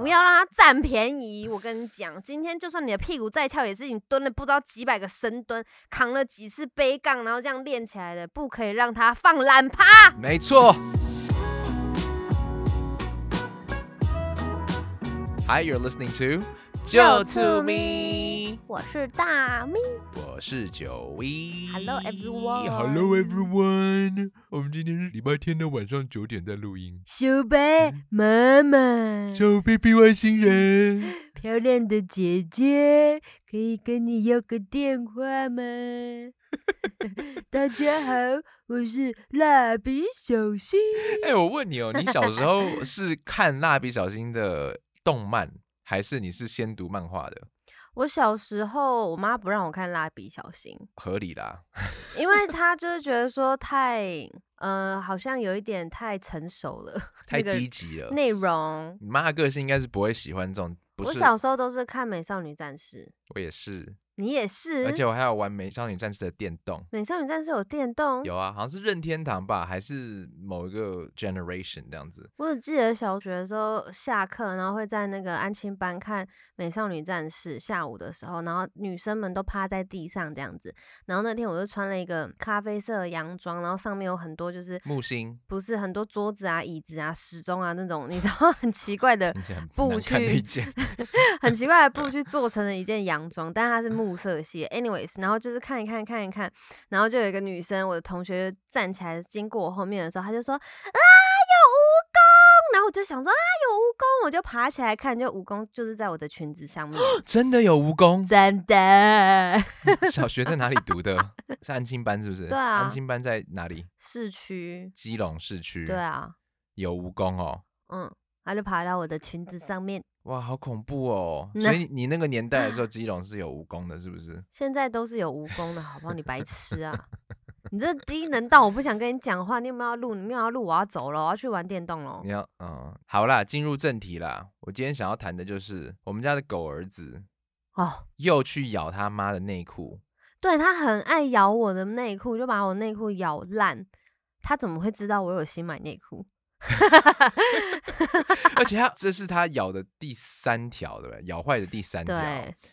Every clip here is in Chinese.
不要让他占便宜。我跟你讲，今天就算你的屁股再翘，也是你蹲了不知道几百个深蹲，扛了几次背杠，然后这样练起来的，不可以让他放懒趴。没错。Hi, you're listening to 就 to me。我是大咪，我是九 V。Hello, everyone Hello everyone。我们今天是礼拜天的晚上九点在录音。小白妈妈，小 baby 外星人，漂亮的姐姐，可以跟你要个电话吗？大家好，我是蜡笔小新。哎、我问你哦，你小时候是看蜡笔小新的动漫，还是你是先读漫画的？我小时候，我妈不让我看蜡笔小新，合理啦。因为她 就是觉得说太，呃，好像有一点太成熟了，太低级了。内容。你妈的个性应该是不会喜欢这种，不是？我小时候都是看美少女战士，我也是，你也是，而且我还有玩美少女战士的电动。美少女战士有电动，有啊，好像是任天堂吧，还是某一个 generation 这样子。我只记得小学的时候下课，然后会在那个安亲班看《美少女战士》，下午的时候，然后女生们都趴在地上这样子。然后那天我就穿了一个咖啡色的洋装，然后上面有很多就是木星不是很多桌子啊、椅子啊、时钟啊那种，你知道 很奇怪的、布去很奇怪的布去做成了一件洋装，但是它是 木色系的。Anyways，然后就是看一看看一看，然后就有一个女生，我的同学站起来经过我后面的时候，她就说啊有蜈蚣，然后我就想说啊有蜈蚣，我就爬起来看，就蜈蚣就是在我的裙子上面，真的有蜈蚣。真的。小学在哪里 读的？是安亲班是不是？对啊安亲班在哪里？市区，基隆市区。对，啊，有蜈蚣哦。嗯，她就爬到我的裙子上面，哇，好恐怖哦！所以你那个年代的时候，基隆是有蜈蚣的，是不是？现在都是有蜈蚣的，好不好？你白痴啊！你这低能到我不想跟你讲话，你有没有要录？你没有要录，我要走了，我要去玩电动了你。要嗯，好啦，进入正题啦。我今天想要谈的就是我们家的狗儿子哦，又去咬他妈的内裤，对他很爱咬我的内裤，就把我内裤咬烂。他怎么会知道我有新买内裤？而且他这是他咬的第三条，对不对？咬坏的第三条，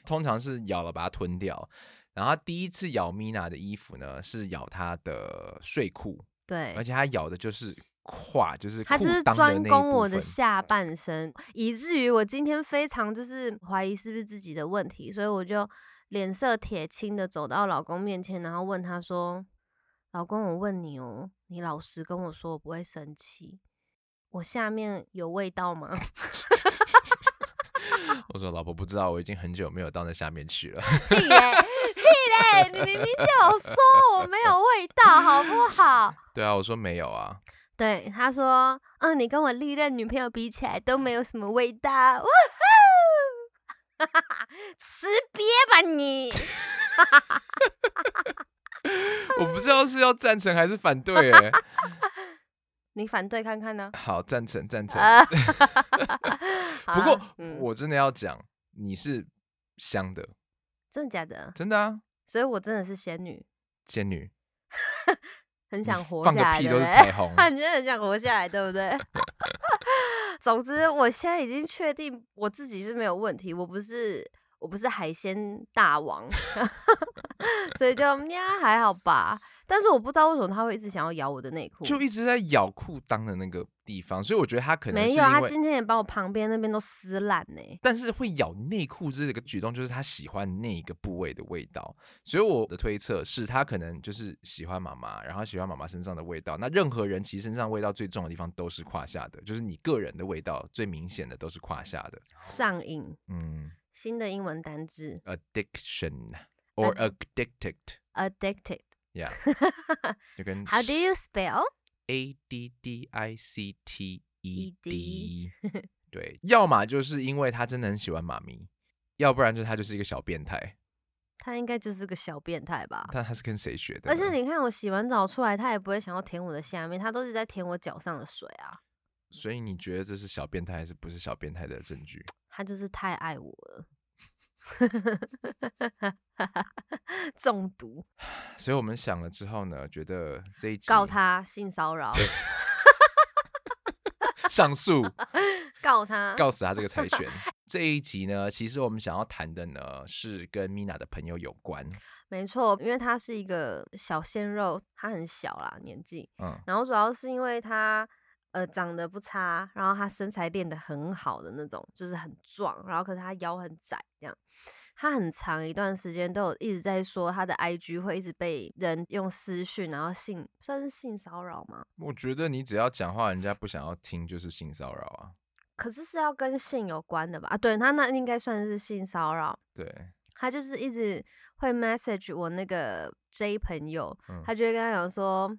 通常是咬了把它吞掉。然后第一次咬米娜的衣服呢，是咬她的睡裤，对而，且他咬的就是胯，就是裤他就是专攻我的。下半身，以至于我今天非常就是怀疑是不是自己的问题，所以我就脸色铁青的走到老公面前，然后问他说：“老公，我问你哦，你老实跟我说，我不会生气。我下面有味道吗？” 我说老婆不知道，我已经很久没有到那下面去了。屁嘞，屁嘞！你明明叫我说我没有味道，好不好？对啊，我说没有啊。对，他说，嗯，你跟我历任女朋友比起来都没有什么味道，哇哈！识别吧你！我不知道是要赞成还是反对、欸。你反对看看呢？好，赞成赞成。啊，不不过、嗯、我真的要讲，你是香的，真的假的？真的啊，所以我真的是仙女，仙女，很想活下来放个屁都？是彩虹。你真的很想活下来，对不对？总之，我现在已经确定我自己是没有问题，我不是我不是海鲜大王，所以就呀还好吧。但是我不知道为什么他会一直想要咬我的内裤，就一直在咬裤裆的那个地方，所以我觉得他可能没有，他今天也把我旁边那边都撕烂呢。但是会咬内裤这个举动，就是他喜欢那一个部位的味道，所以我的推测是他可能就是喜欢妈妈，然后喜欢妈妈身上的味道。那任何人其实身上味道最重的地方都是胯下的，就是你个人的味道最明显的都是胯下的。上瘾，嗯新的英文单字，addiction or addicted。Yeah，就跟 How do you spell？A D D I C T E E D D？对，要么就是因为他真的很喜欢妈咪，要不然就是他就是一个小变态。他应该就是个小变态吧。但他是跟谁学的？而且你看，我洗完澡出来，他也不会想要舔我的下面，他都是在舔我脚上的水啊。所以你觉得这是小变态还是不是小变态的证据？他就是太爱我了，中毒，所以我们想了之后呢，觉得这一集告他性骚扰，上诉，告他，告死他这个财权。这一集呢，其实我们想要谈的呢，是跟 Mina 的朋友有关。没错，因为他是一个小鲜肉，他很小啦年纪，嗯，然后主要是因为他呃长得不差，然后他身材练得很好的那种，就是很壮，然后可是他腰很窄，这样。他很长一段时间都有一直在说他的 IG 会一直被人用私讯，然后性算是性骚扰吗？我觉得你只要讲话，人家不想要听，就是性骚扰啊。可是是要跟性有关的吧？啊，对他那应该算是性骚扰。对，他就是一直会 message 我那个 J 朋友，嗯他就会跟他讲说：“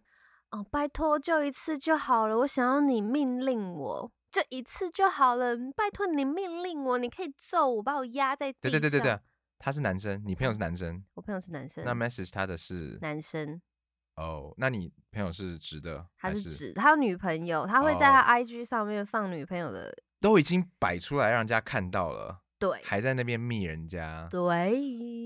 哦，拜托，就一次就好了，我想要你命令我，就一次就好了，拜托你命令我，你可以揍我，把我压在地对上。”对对对对，他是男生，你朋友是男生，我朋友是男生，那 message 他的是男生，哦，那你朋友是直的还是他是指他有女朋友，他会在他哦 IG 上面放女朋友的，都已经摆出来让人家看到了，对还在那边密人家，对，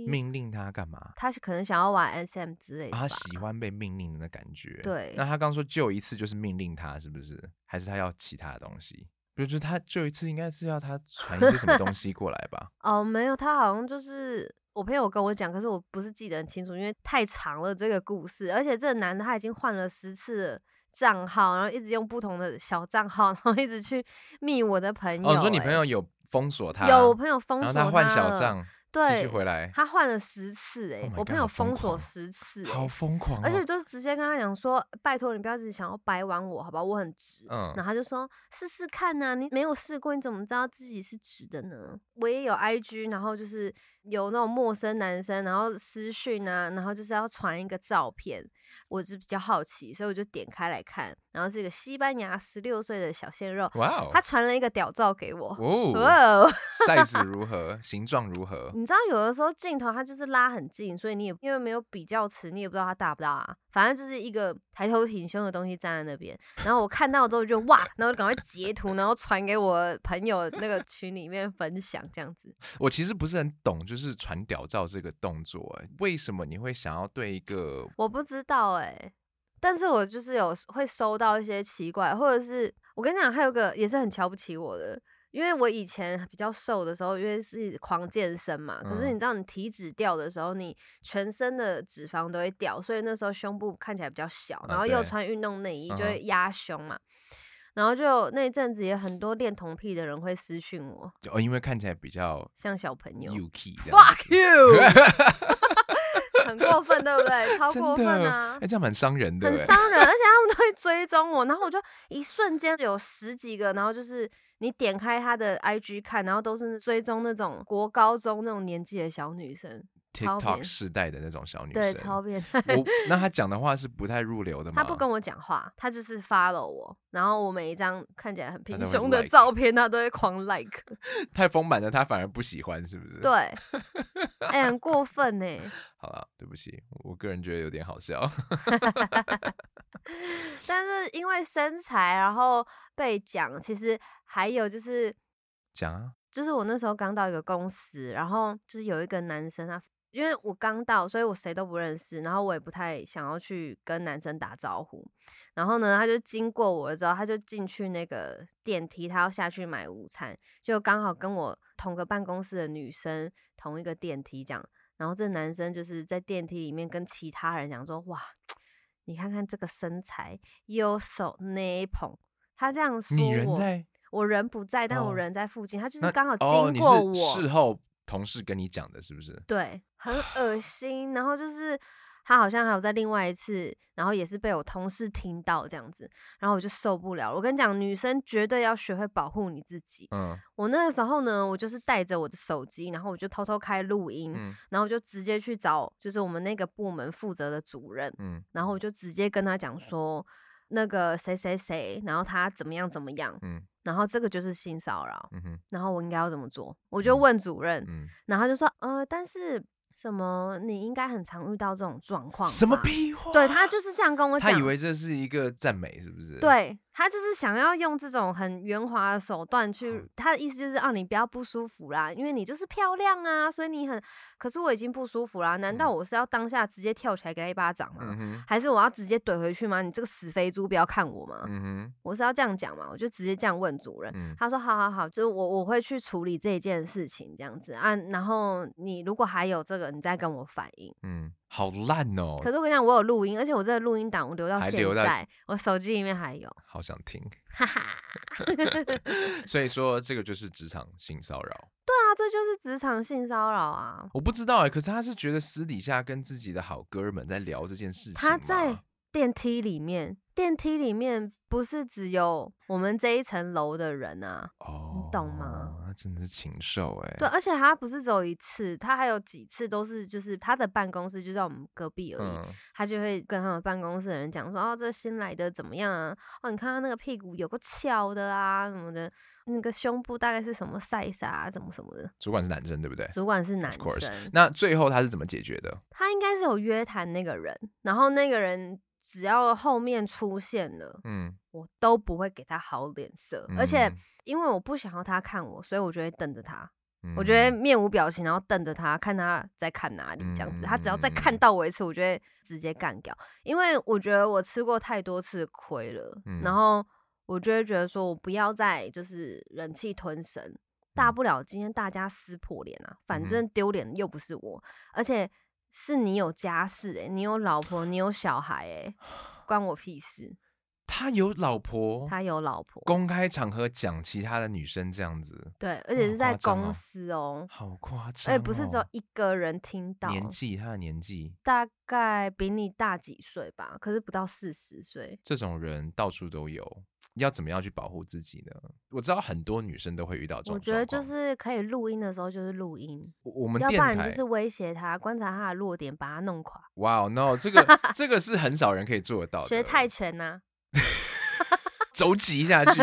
命令他干嘛？他是可能想要玩 SM 之类的，啊他喜欢被命令的那感觉。对那他刚说救一次就是命令他，是不是？还是他要其他的东西？比如说他救一次，应该是要他传一些什么东西过来吧？哦，没有，他好像就是我朋友跟我讲，可是我不是记得很清楚，因为太长了这个故事，而且这个男的他已经换了十次的账号，然后一直用不同的小账号，然后一直去密我的朋友、哦，你说你欸朋友有封锁他，有我朋友封锁然后他换小了，账，继对续，回来，他换了十次、欸，Oh 我朋友封锁十次、好欸，疯狂、哦！而且就是直接跟他讲说，拜托你不要只想要白玩我，好吧，我很直。嗯然后他就说试试看呐、你没有试过，你怎么知道自己是直的呢？我也有 IG，然后就是有那种陌生男生，然后私讯啊，然后就是要传一个照片，我是比较好奇，所以我就点开来看，然后是一个西班牙十六岁的小鲜肉，哇哦他，传了一个屌照给我。哦哇哦！，size 如何，形状如何？你知道有的时候镜头它就是拉很近，所以你也因为没有比较词，你也不知道它大不大啊。反正就是一个抬头挺胸的东西站在那边，然后我看到之后就哇，然后就赶快截图，然后传给我朋友那个群里面分享这样子。我其实不是很懂，就是传屌照这个动作，哎，为什么你会想要对一个我不知道哎、但是我就是有会收到一些奇怪，或者是我跟你讲，还有个也是很瞧不起我的，因为我以前比较瘦的时候，因为是狂健身嘛，可是嗯你知道你体脂掉的时候，你全身的脂肪都会掉，所以那时候胸部看起来比较小，啊然后又穿运动内衣就嗯会压胸嘛。然后就那一阵子也很多恋童癖的人会私讯我，哦，因为看起来比较像小朋友 UK 这样 fuck you，很过分，对不对？超真过分的，啊哎，！这样蛮伤人的，哎很伤人，而且他们都会 追踪我，然后我就一瞬间有十几个，然后就是你点开他的 IG 看，然后都是追踪那种国高中那种年纪的小女生，超 TikTok 变世代的那种小女生对，超变态。我 那她讲的话是不太入流的吗？她不跟我讲话，她就是 follow 我，然后我每一张看起来很平胸的照片，她都会狂 like。太丰满了，她反而不喜欢，是不是？。对，哎、很过分呢。好了，对不起，我个人觉得有点好笑。但是因为身材，然后被讲，其实还有就是讲啊，就是我那时候刚到一个公司，然后就是有一个男生他，因为我刚到，所以我谁都不认识，然后我也不太想要去跟男生打招呼。然后呢，他就经过我之后，他就进去那个电梯，他要下去买午餐，就刚好跟我同个办公室的女生同一个电梯这样。然后这男生就是在电梯里面跟其他人讲说：“哇，你看看这个身材，右手那捧。”他这样说我在我人不在，但我哦人在附近，他就是刚好经过我，是事后同事跟你讲的，是不是？对，很恶心。然后就是他好像还有在另外一次，然后也是被我同事听到这样子，然后我就受不了了。我跟你讲，女生绝对要学会保护你自己。嗯我那个时候呢，我就是带着我的手机，然后我就偷偷开录音，嗯然后我就直接去找就是我们那个部门负责的主任，嗯然后我就直接跟他讲说。那个谁谁谁，然后他怎么样怎么样，嗯然后这个就是性骚扰，嗯哼然后我应该要怎么做？我就嗯问主任，嗯，然后就说，呃，但是什么，你应该很常遇到这种状况，什么？屁话？对他就是这样跟我讲，他以为这是一个赞美，是不是？，对他就是想要用这种很圆滑的手段去，他的意思就是让你不要不舒服啦，因为你就是漂亮啊，所以你很，可是我已经不舒服啦，难道嗯我是要当下直接跳起来给他一巴掌吗？嗯，还是我要直接怼回去吗？你这个死肥猪，不要看我吗？嗯，我是要这样讲嘛？我就直接这样问主任。嗯他说：“好好好，就是我我会去处理这一件事情，这样子啊。然后你如果还有这个，你再跟我反映。嗯，好烂哦，可是我跟你讲，我有录音，而且我这个录音档我留到现在，我手机里面还有。好想听。哈哈，所以说，这个就是职场性骚扰。对啊，这就是职场性骚扰啊！我不知道哎、可是他是觉得私底下跟自己的好哥们在聊这件事情吗。他在电梯里面，电梯里面不是只有我们这一层楼的人啊。哦，懂吗？他真的是禽兽哎。对，而且他不是只有一次，他还有几次都是，就是他的办公室就在我们隔壁而已，嗯，他就会跟他们办公室的人讲说，哦，这新来的怎么样啊？哦，你看他那个屁股有个翘的啊，什么的，那个胸部大概是什么 size 啊，怎么什么的。主管是男生对不对主管是男生，那最后他是怎么解决的？他应该是有约谈那个人，然后那个人只要后面出现了，嗯，我都不会给他好脸色，而且嗯。因为我不想要他看我，所以我就会瞪着他。嗯我觉得面无表情，然后瞪着他，看他在看哪里这样子。他只要再看嗯。到我一次，我就会直接干掉，因为我觉得我吃过太多次亏了，嗯。然后我就会觉得说我不要再就是忍气吞声，大嗯。不了今天大家撕破脸啊，反正丢脸又不是我，而且是你有家室诶、你有老婆，你有小孩诶、关我屁事。他有老婆，他有老婆，公开场合讲其他的女生这样子，对，而且是在公司哦、好夸张、哦。且不是只有一个人听到，年纪，他的年纪，大概比你大几岁吧，可是不到四十岁。这种人到处都有，要怎么样去保护自己呢？我知道很多女生都会遇到这种我觉得就是可以录音的时候就是录音，我我们要不然就是威胁他，观察他的弱点，把他弄垮。哇、no，这个 这个是很少人可以做得到的。学泰拳呐、肘击下去。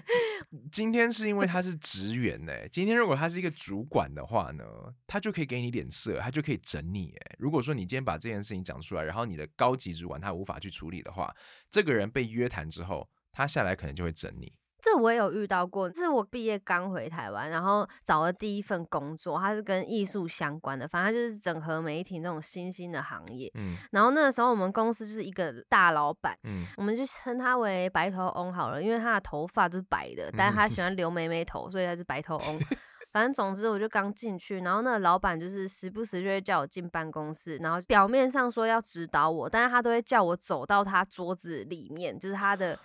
今天是因为他是职员呢、今天如果他是一个主管的话呢，他就可以给你脸色，他就可以整你。哎，如果说你今天把这件事情讲出来，然后你的高级主管他无法去处理的话，这个人被约谈之后，他下来可能就会整你。这我也有遇到过。这是我毕业刚回台湾，然后找了第一份工作，它是跟艺术相关的，反正就是整合媒体那种新兴的行业。嗯然后那个时候我们公司就是一个大老板，嗯我们就称他为白头翁好了，因为他的头发就是白的，但是他喜欢留 妹妹头，所以他是白头翁。反正总之我就刚进去，然后那个老板就是时不时就会叫我进办公室，然后表面上说要指导我，但是他都会叫我走到他桌子里面，就是他的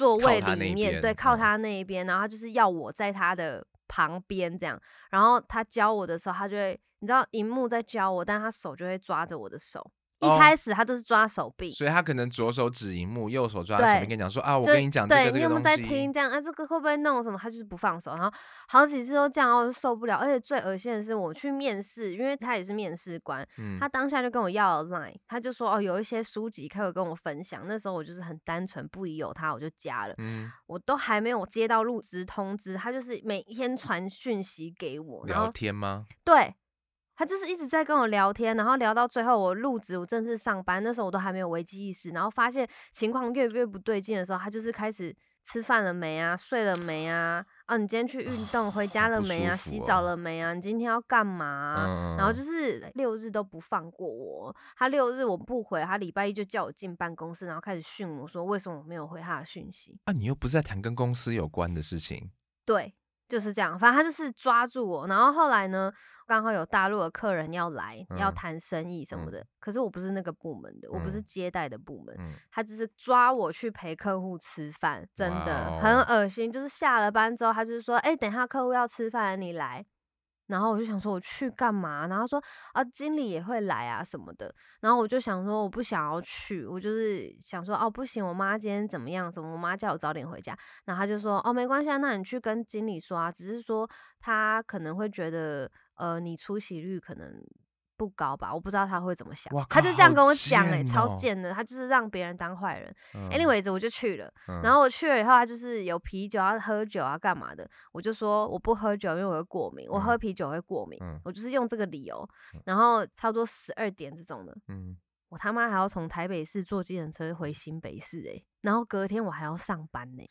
座位里面，对，靠嗯他那一边，然后他就是要我在他的旁边这样，然后他教我的时候，他就会，你知道，荧幕在教我，但他手就会抓着我的手。一哦开始他都是抓手臂，所以他可能左手指荧幕，右手抓手对边跟你讲说啊，我跟你讲这对个这你有没有在。听这样？啊，这个会不会弄什么？他就是不放手，然后好几次都这样，我就受不了。而且最恶心的是，我去面试，因为他也是面试官，嗯他当下就跟我要了 line，他就说哦，有一些书籍可以跟我分享。那时候我就是很单纯，不疑有他，我就加了。嗯，我都还没有接到入职通知，他就是每天传讯息给我，然聊后天吗？对。他就是一直在跟我聊天，然后聊到最后我入职，我正式上班，那时候我都还没有危机意识，然后发现情况越越不对劲的时候，他就是开始吃饭了没啊，睡了没啊，啊，你今天去运动回家了没啊，洗澡哦了没啊，你今天要干嘛啊、嗯，然后就是六日都不放过我，他六日我不回，他礼拜一就叫我进办公室，然后开始训我说为什么我没有回他的讯息。啊，你又不是在谈跟公司有关的事情。对，就是这样。反正他就是抓住我，然后后来呢，刚好有大陆的客人要来，要嗯谈生意什么嗯的。可是我不是那个部门的，我不是嗯接待的部门，嗯，他就是抓我去陪客户吃饭，真的哇很哦恶心。就是下了班之后，他就是说，哎、等一下客户要吃饭，你来。然后我就想说我去干嘛？然后说啊，经理也会来啊什么的。然后我就想说我不想要去，我就是想说哦不行，我妈今天怎么样？怎么我妈叫我早点回家。然后他就说哦没关系啊，那你去跟经理说啊，只是说他可能会觉得呃你出席率可能不高吧，我不知道他会怎么想。他就这样跟我讲哎、超贱的，他就是让别人当坏人。嗯 anyways，我就去了。嗯然后我去了以后，他就是有啤酒啊、喝酒啊、干嘛的，我就说我不喝酒，因为我会过敏，我喝啤酒会过敏，嗯我就是用这个理由嗯。然后差不多十二点这种的，嗯我他妈还要从台北市坐计程车回新北市诶、然后隔天我还要上班呢、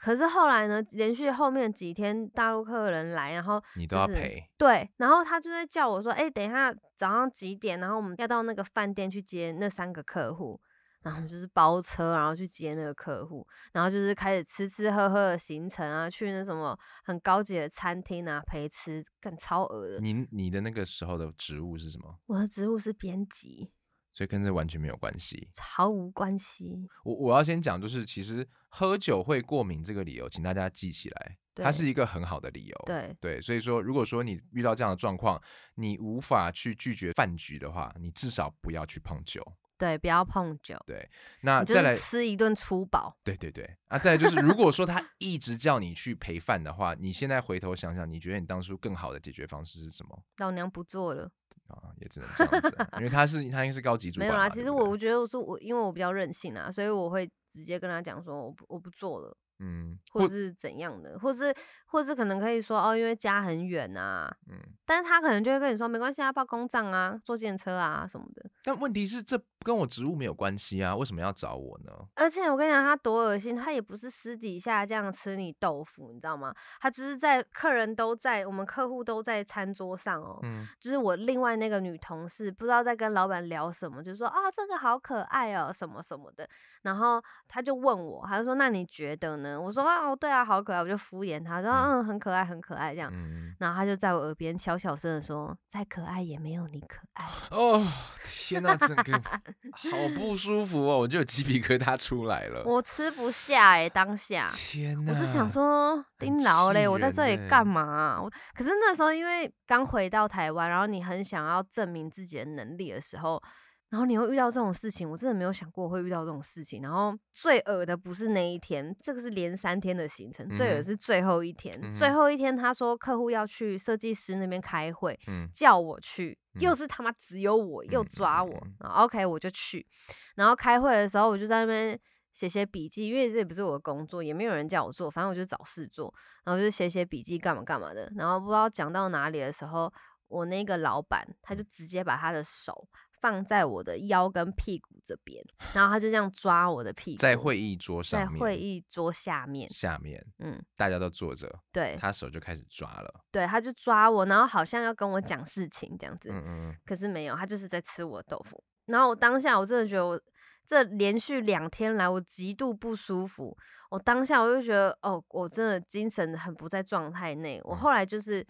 可是后来呢，连续后面几天大陆客人来，然后你都要陪，对，然后他就在叫我说：“哎、等一下早上几点？然后我们要到那个饭店去接那三个客户。”然后就是包车，然后去接那个客户，然后就是开始吃吃喝喝的行程啊，去那什么很高级的餐厅啊陪吃，更超额的。你你的那个时候的职务是什么？我的职务是编辑，所以跟这完全没有关系。毫无关系。我我要先讲，就是其实喝酒会过敏这个理由，请大家记起来，它是一个很好的理由。对对，所以说，如果说你遇到这样的状况，你无法去拒绝饭局的话，你至少不要去碰酒。对，不要碰酒，对那再来，吃一顿粗饱。对对对，啊，再来就是，如果说他一直叫你去陪饭的话，你现在回头想想，你觉得你当初更好的解决方式是什么？老娘不做了，啊，也只能这样子啊，因为他是他应该是高级主没有啦。其实我我觉得我说我，因为我比较任性啊，所以我会直接跟他讲说，我不我不做了。嗯，或者是怎样的，或是或是可能可以说哦，因为家很远啊，嗯，但是他可能就会跟你说没关系啊，报公账啊，坐电车啊什么的。但问题是这跟我职务没有关系啊，为什么要找我呢？而且我跟你讲，他多恶心，他也不是私底下这样吃你豆腐，你知道吗？他只是在客人都在，我们客户都在餐桌上哦，嗯，就是我另外那个女同事不知道在跟老板聊什么，就说啊这个好可爱哦什么什么的，然后他就问我，他就说那你觉得呢？我说啊对啊好可爱，我就敷衍他说嗯很可爱很可爱。这样，嗯，然后他就在我耳边小小声的说再可爱也没有你可爱。哦，天呐，整个 好不舒服哦，我就有鸡皮疙瘩出来了。我吃不下哎、当下。天呐，我就想说，很拎劳嘞，我在这里干嘛？啊、我可是那时候因为刚回到台湾，然后你很想要证明自己的能力的时候，然后你又遇到这种事情，我真的没有想过我会遇到这种事情。然后最恶的不是那一天，这个是连三天的行程，最恶是最后一天。嗯。最后一天他说客户要去设计师那边开会，嗯。叫我去，嗯。又是他妈只有我，又嗯抓我 OK 我就去，然后开会的时候我就在那边写写笔记，因为这也不是我的工作，也没有人叫我做，反正我就找事做，然后就写写笔记干嘛干嘛的，然后不知道讲到哪里的时候，我那个老板他就直接把他的手放在我的腰跟屁股这边，然后他就这样抓我的屁股，在会议桌在上面，会议桌下面，下面，嗯，大家都坐着，对他手就开始抓了。对，他就抓我，然后好像要跟我讲事情这样子，嗯嗯嗯，可是没有，他就是在吃我的豆腐。然后我当下我真的觉得我这连续两天来我极度不舒服，我当下我就觉得哦，我真的精神很不在状态内。我嗯后来就是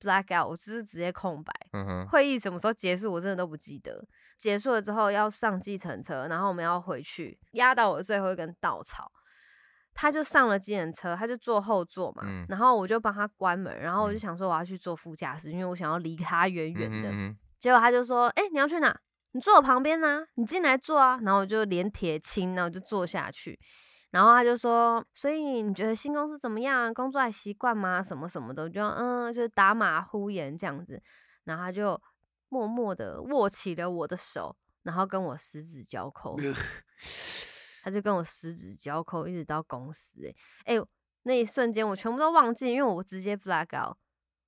black out，我就是直接空白。嗯哼，会议什么时候结束，我真的都不记得。结束了之后要上计程车，然后我们要回去，压到我的最后一根稻草。他就上了计程车，他就坐后座嘛，嗯然后我就帮他关门，然后我就嗯想说我要去坐副驾驶，因为我想要离他远远的。结果他就说：“哎、你要去哪？你坐我旁边呢、你进来坐啊。”然后我就连铁青，然后我就坐下去。然后他就说：“所以你觉得新公司怎么样？工作还习惯吗？什么什么的？”我就嗯，就是打马虎眼这样子。然后他就默默的握起了我的手，然后跟我十指交扣。他就跟我十指交扣，一直到公司、欸。哎、欸，那一瞬间我全部都忘记，因为我直接 black out。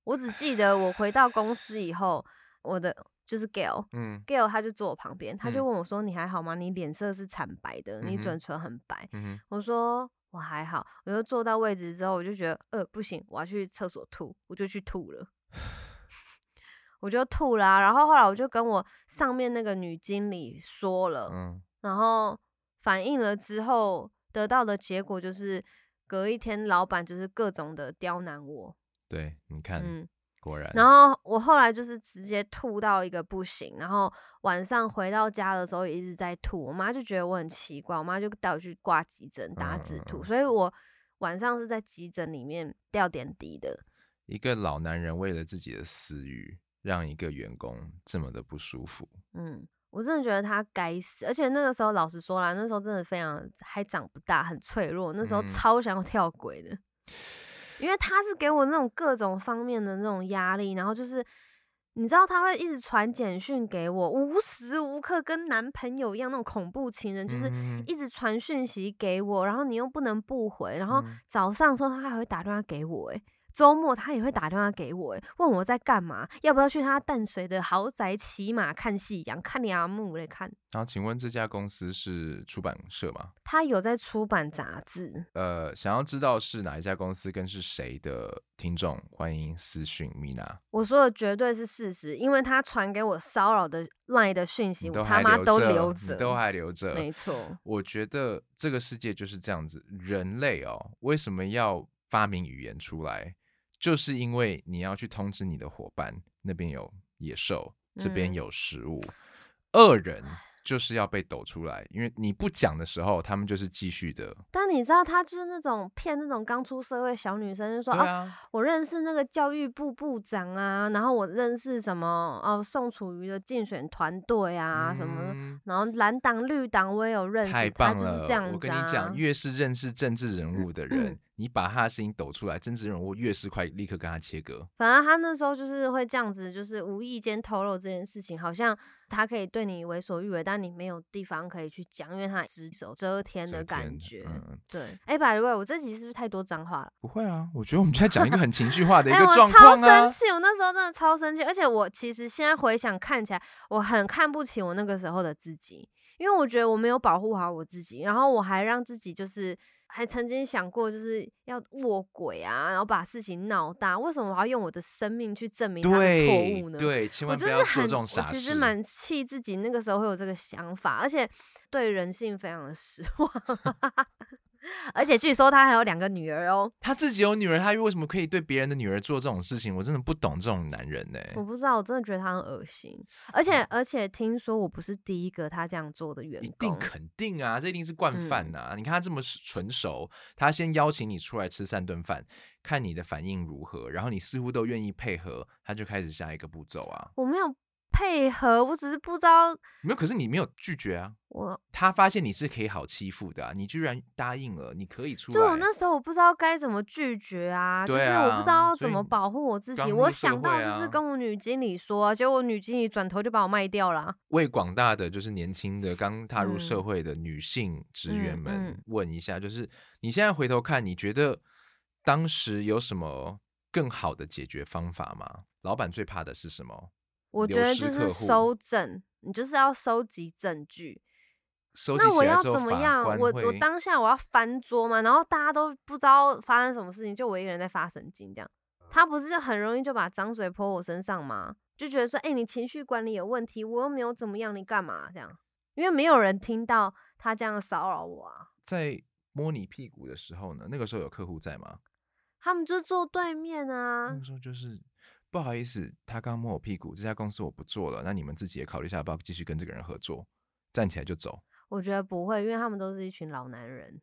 我只记得我回到公司以后，我的就是 Gail，嗯 Gail 他就坐我旁边，他就嗯问我说：“你还好吗？你脸色是惨白的，你嘴唇很白。嗯，我说：“我还好。”我就坐到位置之后，我就觉得呃不行，我要去厕所吐，我就去吐了。我就吐啦、然后后来我就跟我上面那个女经理说了，嗯然后反映了之后得到的结果就是，隔一天老板就是各种的刁难我，对，你看，嗯，果然，然后我后来就是直接吐到一个不行，然后晚上回到家的时候也一直在吐，我妈就觉得我很奇怪，我妈就带我去挂急诊打止吐，所以。我晚上是在急诊里面吊点滴的，一个老男人为了自己的私欲，让一个员工这么的不舒服。嗯。我真的觉得他该死，而且那个时候老实说啦，那时候真的非常还长不大，很脆弱，那时候嗯。超想要跳轨的，因为他是给我那种各种方面的那种压力，然后就是你知道他会一直传简讯给我，无时无刻跟男朋友一样那种恐怖情人，就是嗯。一直传讯息给我，然后你又不能不回，然后嗯。早上的时候他还会打电话给我、欸，周末他也会打电话给我，诶问我在干嘛，要不要去他淡水的豪宅骑马看夕阳，看阿木来看。然后，请问这家公司是出版社吗？他有在出版杂志。呃，想要知道是哪一家公司跟是谁的听众，欢迎私讯米娜。我说的绝对是事实，因为他传给我骚扰的 LINE 的讯息，我他妈都留着，都还留着。没错。我觉得这个世界就是这样子，人类哦，为什么要发明语言出来？就是因为你要去通知你的伙伴，那边有野兽，这边嗯有食物，恶人就是要被抖出来，因为你不讲的时候，他们就是继续的。但你知道，他就是那种骗那种刚出社会小女生，就说啊，啊，我认识那个教育部部长啊，然后我认识什么哦，宋楚瑜的竞选团队啊、什么然后蓝党绿党我也有认识，太棒了！就是这样子、啊、我跟你讲，越是认识政治人物的人，嗯你把他的事情抖出来，政治人物越是快立刻跟他切割。反正他那时候就是会这样子，就是无意间透露这件事情，好像他可以对你为所欲为，但你没有地方可以去讲，因为他只手遮天的感觉。嗯，对，哎、百 by 我这集是不是太多脏话了？不会啊，我觉得我们在讲一个很情绪化的一哎、个我状超况啊生。气，我那时候真的超生气，而且我其实现在回想看起来，我很看不起我那个时候的自己，因为我觉得我没有保护好我自己，然后我还让自己就是还曾经想过就是要卧轨啊，然后把事情闹大，为什么我要用我的生命去证明他的错误呢？对对，千我万不要做就是很，这种傻我其实事。蛮气自己那个时候会有这个想法，而且对人性非常的失望。而且据说他还有两个女儿哦，他自己有女儿，他为什么可以对别人的女儿做这种事情？我真的不懂这种男人呢、我不知道，我真的觉得他很恶心。而且而且听说我不是第一个他这样做的员一，定肯定啊，这一定是惯犯嗯呐、你看他这么纯熟，他先邀请你出来吃三顿饭，看你的反应如何，然后你似乎都愿意配合，他就开始下一个步骤啊。我没有配合，我只是不知道没有，可是你没有拒绝啊。我。他发现你是可以好欺负的、啊，你居然答应了，你可以出来。就我那时候我不知道该怎么拒绝啊，就是我不知道要怎么保护我自己。我想到就是啊跟我女经理说、啊，结果我女经理转头就把我卖掉了啊。为广大的就是年轻的刚踏入社嗯会的女性职员嗯们嗯问一下，就是你现在回头看，你觉得当时有什么更好的解决方法吗？老板最怕的是什么？流我觉得就是收证，你就是要收集证据。收集那我要怎么样？我我当下我要翻桌嘛，然后大家都不知道发生什么事情，就我一个人在发神经这样。他不是就很容易就把脏水泼我身上吗？就觉得说，哎、你情绪管理有问题，我又没有怎么样，你干嘛这样？因为没有人听到他这样骚扰我啊。在摸你屁股的时候呢？那个时候有客户在吗？他们就坐对面啊那，个时候就是不好意思，他刚摸我屁股，这家公司我不做了，那你们自己也考虑一下，要不要继续跟这个人合作？站起来就走。我觉得不会，因为他们都是一群老男人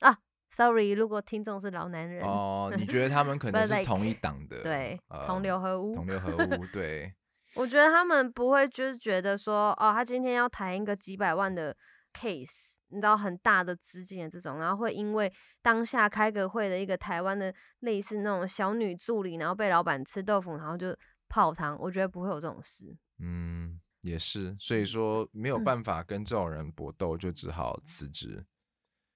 啊。Sorry，如果听众是老男人，哦，你觉得他们可能是同一 党的？对，呃同流合污，同流合污，对，我觉得他们不会就是觉得说，哦，他今天要谈一个几百万的 case，你知道很大的资金的这种，然后会因为当下开个会的一个台湾的类似那种小女助理，然后被老板吃豆腐，然后就泡汤。我觉得不会有这种事。嗯，也是，所以说没有嗯办法跟这种人搏斗，就只好辞职。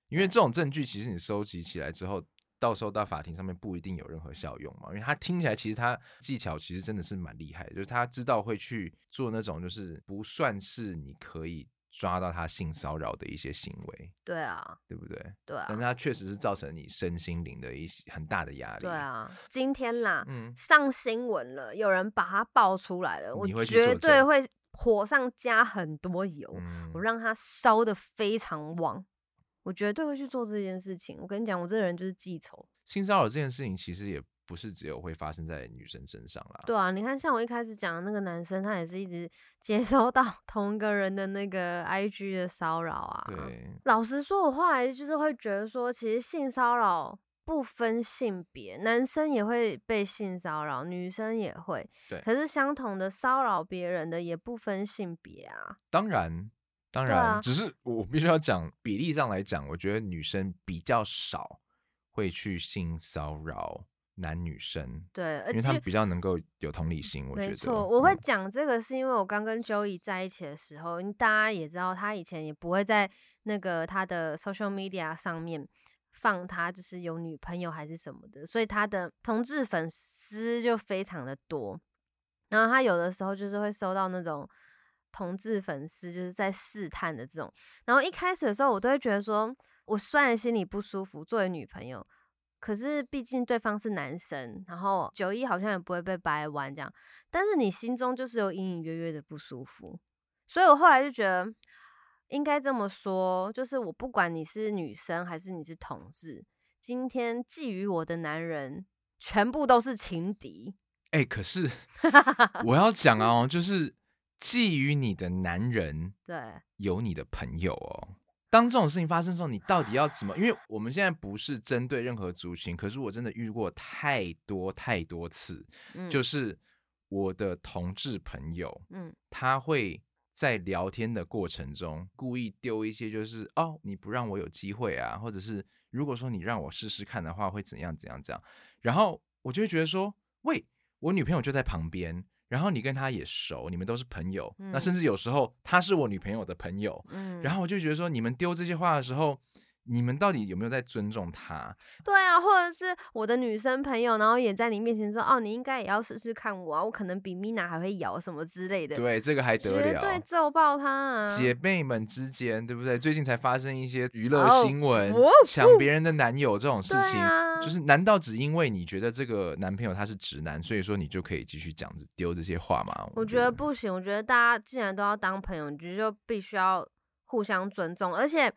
因为这种证据其实你收集起来之后，到时候到法庭上面不一定有任何效用嘛。因为他听起来其实他技巧其实真的是蛮厉害的，就是他知道会去做那种就是不算是你可以抓到他性骚扰的一些行为，对啊，对不对？对啊但，是他确实是造成你身心灵的一些很大的压力。对，啊。今天啦，嗯，上新闻了，有人把他爆出来了，我绝对会火上加很多油。嗯我让他烧的非常旺，我绝对会去做这件事情。我跟你讲，我这个人就是记仇。性骚扰这件事情其实也不是只有会发生在女生身上啦。对啊，你看，像我一开始讲的那个男生，他也是一直 接收到 同一个人的那个 IG 的骚扰啊。，对，老实说，我后来就是会觉得说，其实性骚扰不分性别，男生也会被性骚扰，女生也会。对可是相同的骚扰别人的也不分性别啊。当然，当然，啊只是我必须要讲比例上来讲，我觉得女生比较少会去性骚扰男女生，对，因为他们比较能够有同理心。我觉得，没错，我会嗯讲这个是因为我刚跟 Joey 在一起的时候，大家也知道他以前也不会在那个他的 social media 上面放他就是有女朋友还是什么的，所以他的同志粉丝就非常的多。然后他有的时候就是会收到那种同志粉丝就是在试探的这种。然后一开始的时候，我都会觉得说，我虽然心里不舒服，作为女朋友，可是毕竟对方是男生，然后九一好像也不会被掰弯这样，但是你心中就是有隐隐约约的不舒服。所以我后来就觉得。应该这么说，就是我不管你是女生还是你是同志，今天觊觎我的男人全部都是情敌。哎，可是 我要讲哦，就是觊觎你的男人，对，有你的朋友哦。当这种事情发生的时候，你到底要怎么？因为我们现在不是针对任何族群，可是我真的遇过太多太多次，就是我的同志朋友，嗯，他会。在聊天的过程中，故意丢一些就是哦，你不让我有机会啊，或者是如果说你让我试试看的话，会怎样怎样怎样，然后我就会觉得说，喂，我女朋友就在旁边，然后你跟他也熟，你们都是朋友，那甚至有时候他是我女朋友的朋友，嗯，然后我就觉得说，你们丢这些话的时候。你们到底有没有在尊重他？对啊，或者是我的女生朋友，然后也在你面前说：“哦，你应该也要试试看我啊，我可能比米娜还会咬什么之类的。”对，这个还得了？对，揍爆他啊！姐妹们之间，对不对？最近才发生一些娱乐新闻，抢别人的男友这种事情，就是难道只因为你觉得这个男朋友他是直男，所以说你就可以继续讲丢这些话吗？我觉得不行。我觉得大家既然都要当朋友，你就必须要互相尊重，而且。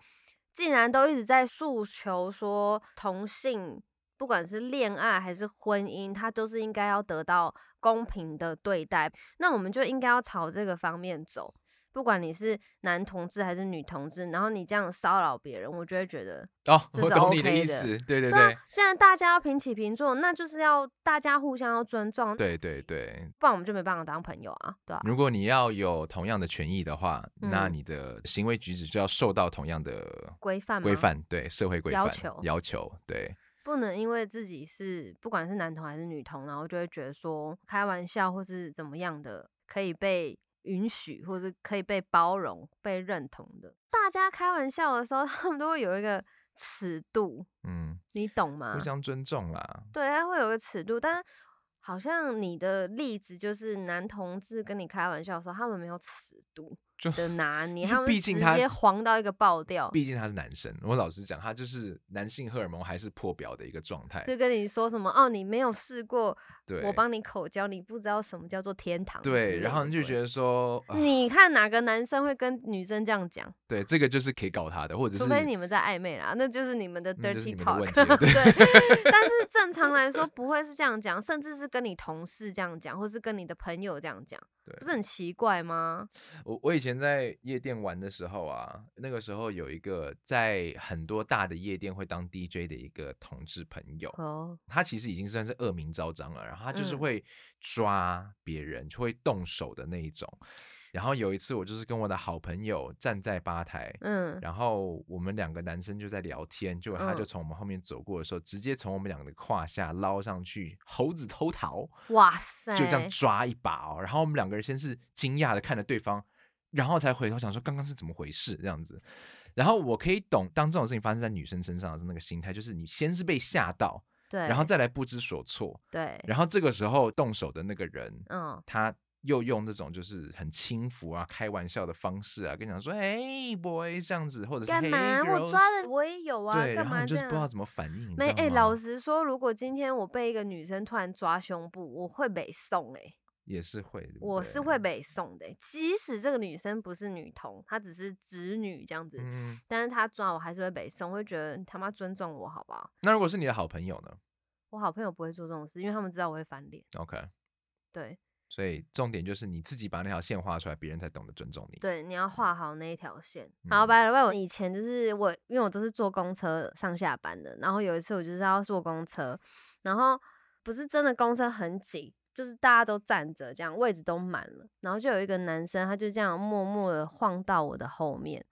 竟然都一直在诉求说同性，不管是恋爱还是婚姻，他都是应该要得到公平的对待，那我们就应该要朝这个方面走。不管你是男同志还是女同志，然后你这样骚扰别人，我就会觉得哦，我懂你的意思，对对对。既然大家要平起平坐，那就是要大家互相要尊重，对对对，不然我们就没办法当朋友啊，对吧？如果你要有同样的权益的话，那你的行为举止就要受到同样的规范，规范对社会规范要求要求，对，不能因为自己是不管是男同还是女同，然后就会觉得说开玩笑或是怎么样的可以被。允许或是可以被包容、被认同的，大家开玩笑的时候，他们都会有一个尺度，嗯，你懂吗？互相尊重啦。对，他会有个尺度，但好像你的例子就是男同志跟你开玩笑的时候，他们没有尺度。的拿 捏，他们直接黄到一个爆掉。毕竟他是男生，我老实讲，他就是男性荷尔蒙还是破表的一个状态。就跟你说什么哦，你没有试过，我帮你口交，你不知道什么叫做天堂。对，然后你就觉得说，你看哪个男生会跟女生这样讲？对，这个就是可以搞他的，或者是除非你们在暧昧啦，那就是你们的 dirty talk。对，但是 正常来说不会是这样讲，甚至是跟你同事这样讲，或是跟你的朋友这样讲。不是很奇怪吗？我我以前在夜店玩的时候啊，那个时候有一个在很多大的夜店会当 DJ 的一个同志朋友，哦，他其实已经算是恶名昭彰了，然后他就是会抓别人，就会动手的那一种。然后有一次，我就是跟我的好朋友站在吧台，嗯，然后我们两个男生就在聊天，结果他就从我们后面走过的时候，直接从我们两个的胯下捞上去，猴子偷桃，哇塞，就这样抓一把哦。然后我们两个人先是惊讶的看着对方，然后才回头想说刚刚是怎么回事这样子。然后我可以懂，当这种事情发生在女生身上的那个心态，就是你先是被吓到，对，然后再来不知所措，对，然后这个时候动手的那个人，嗯，他。又用这种就是很轻浮啊、开玩笑的方式啊，跟你讲说：“哎，boy，这样子，或者是干嘛？我抓的我也有啊，对，然后就是不知道怎么反应。没哎，老实说，如果今天我被一个女生突然抓胸部，我会被送哎，也是会，我是会被送的。即使这个女生不是女同，她只是直女这样子，嗯但是她抓我还是会被送，会觉得你他妈尊重我好不好？那如果是你的好朋友呢？我好朋友不会做这种事，因为他们知道我会翻脸。OK，对。所以重点就是你自己把那条线画出来，别人才懂得尊重你。对，你要画好那一条线。好，拜了。我以前就是我，因为我都是坐公车上下班的。然后有一次我就是要坐公车，然后不是真的公车很挤，就是大家都站着，这样位置都满了。然后就有一个男生，他就这样默默的晃到我的后面。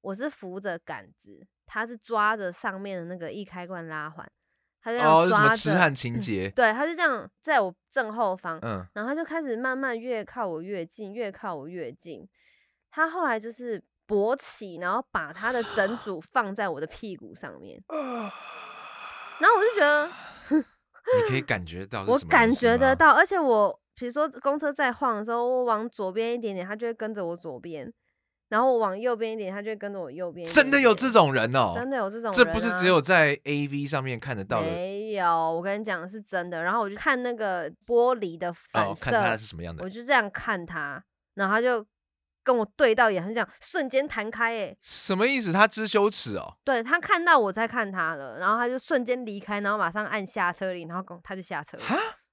我是扶着杆子，他是抓着上面的那个易开关拉环。他就哦，什么痴汉情节？对，他就这样在我正后方，嗯，然后他就开始慢慢越靠我越近，越靠我越近。他后来就是勃起，然后把他的整组放在我的屁股上面，然后我就觉得你可以感觉到我感觉得，到，而且我比如说公车在晃的时候，我往左边一点点，它就会跟着我左边，然后我往右边一点，他就会跟着我右边。真的有这种人哦，真的有这种人、啊，这不是只有在 A V 上面看得到的没有，我跟你讲是真的。然后我就看那个玻璃的反哦，射，看他是什么样的我。就这样看他，然后他就跟我对到眼，他就这样瞬间弹开，哎，什么意思？他知羞耻哦？对他看到我在看他了，然后他就瞬间离开，然后马上按下车铃，然后跟他就下车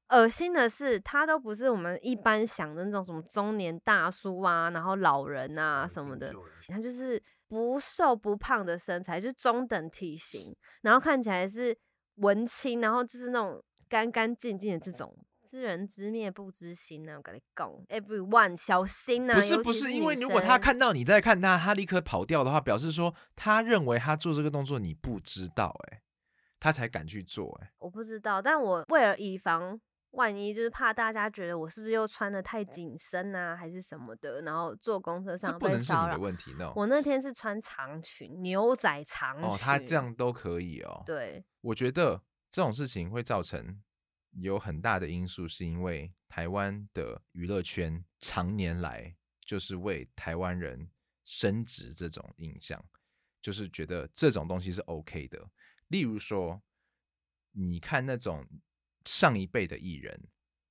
恶心的是，他都不是我们一般想的那种什么中年大叔啊，然后老人啊什么的，他就是不瘦不胖的身材，就是中等体型，然后看起来是文青，然后就是那种干干净净的这种。知人知面不知心呢、啊，我跟你讲，everyone 小心呐、不是不是，因为如果他看到你在看他，他立刻跑掉的话，表示说他认为他做这个动作你不知道、哎，他才敢去做、哎，我不知道，但我为了以防万一，就是怕大家觉得我是不是又穿的太紧身啊，还是什么的，然后坐公车这上不能是你的。问题呢。我那天是穿长裙，牛仔长裙。哦，他这样都可以哦。对，我觉得这种事情会造成有很大的因素，是因为台湾的娱乐圈常年来就是为台湾人升值这种印象，就是觉得这种东西是 OK 的。例如说，你看那种上一辈的艺人，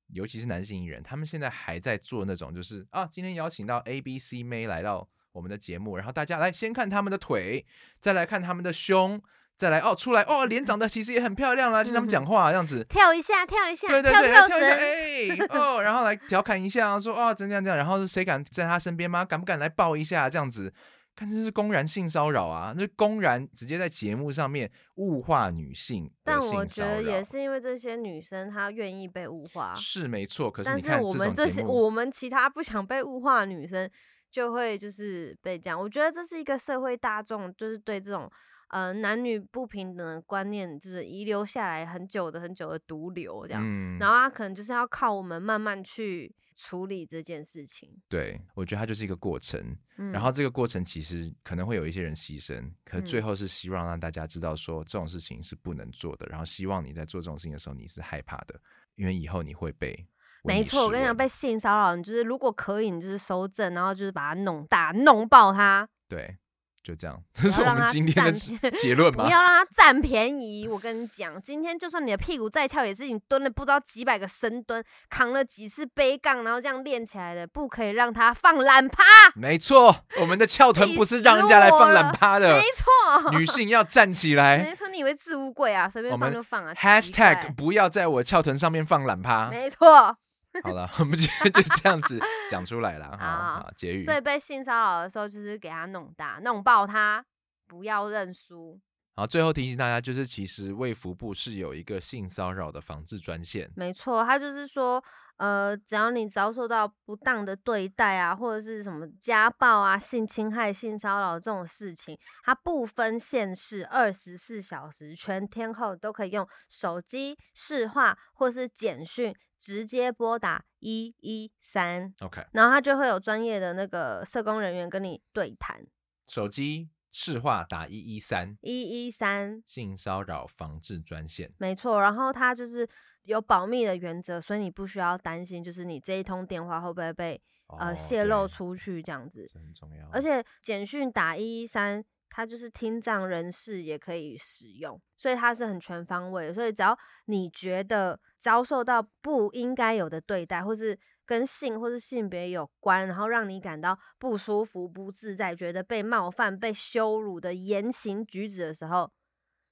尤其是男性艺人，他们现在还在做那种，就是啊，今天邀请到 A、B、C 妹来到我们的节目，然后大家来先看他们的腿，再来看他们的胸，再来哦出来哦，脸长得其实也很漂亮啦，听他们讲话这样子。跳一下，跳一下，对对对，跳跳跳一下，绳。哎、哦，然后来调侃一下，说哦，怎样怎样，然后是谁敢在他身边吗？敢不敢来抱一下？这样子，看这是公然性骚扰啊！那公然直接在节目上面物化女性但我觉得也是因为这些女生她愿意被物化，是没错。可是你看我们这些我们其他不想被物化的女生就会就是被这样。我觉得这是一个社会大众就是对这种呃男女不平等的观念就是遗留下来很久的很久的毒瘤这样，嗯，然后他可能就是要靠我们慢慢去处理这件事情。对我觉得它就是一个过程。嗯、然后这个过程其实可能会有一些人牺牲，可最嗯。后是希望让大家知道说这种事情是不能做的，然后希望你在做这种事情的时候你是害怕的，因为以后你会被没错，我跟你讲，被性骚扰，你就是如果可以，你就是收证，然后就是把它弄大、弄爆它，对，就这样，这是我们今天的占 结论 吗？不要让他占便宜。我跟你讲，今天就算你的屁股再翘，也是你蹲了不知道几百个深蹲，扛了几次背杠，然后这样练起来的，不可以让他放懒趴。没错，我们的翘臀不是让人家来放懒趴的没，错，女性要站起来。没错，你以为置物柜啊，随便放就放啊 #hashtag 不要在我翘臀上面放懒趴。没错。好了，我们今天就这样子讲出来了。好好好，结语。所以被性骚扰的时候，就是给他弄大、弄爆他，不要认输。好，最后提醒大家，就是其实卫福部是有一个性骚扰的防治专线。没错，他就是说，呃，只要你遭受到不当的对待啊，或者是什么家暴啊、性侵害、性骚扰这种事情，它不分县市，二十四小时全天候都可以用手机视话或是简讯直接拨打一一三，OK，然后他就会有专业的那个社工人员跟你对谈。手机市话打一一三一一三，性骚扰防治专线。没错，然后它就是有保密的原则，所以你不需要担心，就是你这一通电话会不会被呃哦泄露出去这样子。这很重要。而且简讯打一一三，它就是听障人士也可以使用，所以它是很全方位的。所以只要你觉得遭受到不应该有的对待，或是跟性或是性别有关，然后让你感到不舒服、不自在，觉得被冒犯、被羞辱的言行举止的时候，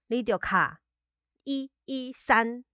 你就卡一一三。